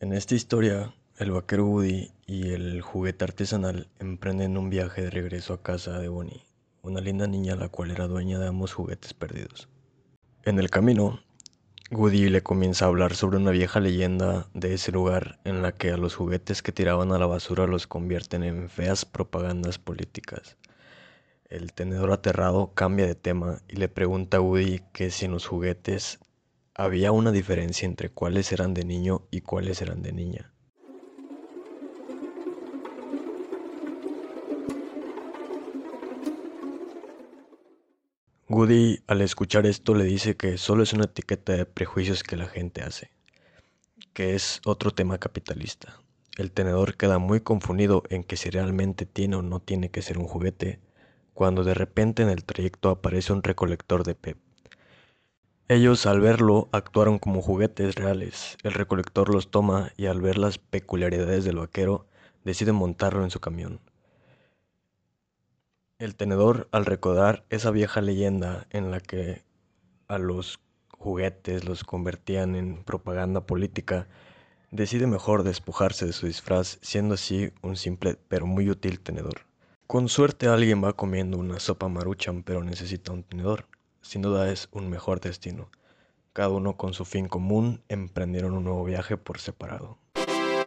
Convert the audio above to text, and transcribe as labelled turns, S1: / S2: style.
S1: En esta historia, el vaquero Woody y el juguete artesanal emprenden un viaje de regreso a casa de Bonnie, una linda niña la cual era dueña de ambos juguetes perdidos. En el camino, Woody le comienza a hablar sobre una vieja leyenda de ese lugar en la que a los juguetes que tiraban a la basura los convierten en feas propagandas políticas. El tenedor aterrado cambia de tema y le pregunta a Woody que si en los juguetes había una diferencia entre cuáles eran de niño y cuáles eran de niña. Woody al escuchar esto le dice que solo es una etiqueta de prejuicios que la gente hace, que es otro tema capitalista. El tenedor queda muy confundido en que si realmente tiene o no tiene que ser un juguete, cuando de repente en el trayecto aparece un recolector de PEP. Ellos al verlo actuaron como juguetes reales. El recolector los toma y al ver las peculiaridades del vaquero decide montarlo en su camión. El tenedor, al recordar esa vieja leyenda en la que a los juguetes los convertían en propaganda política, decide mejor despojarse de su disfraz, siendo así un simple pero muy útil tenedor. Con suerte alguien va comiendo una sopa maruchan pero necesita un tenedor. Sin duda es un mejor destino. Cada uno con su fin común emprendieron un nuevo viaje por separado.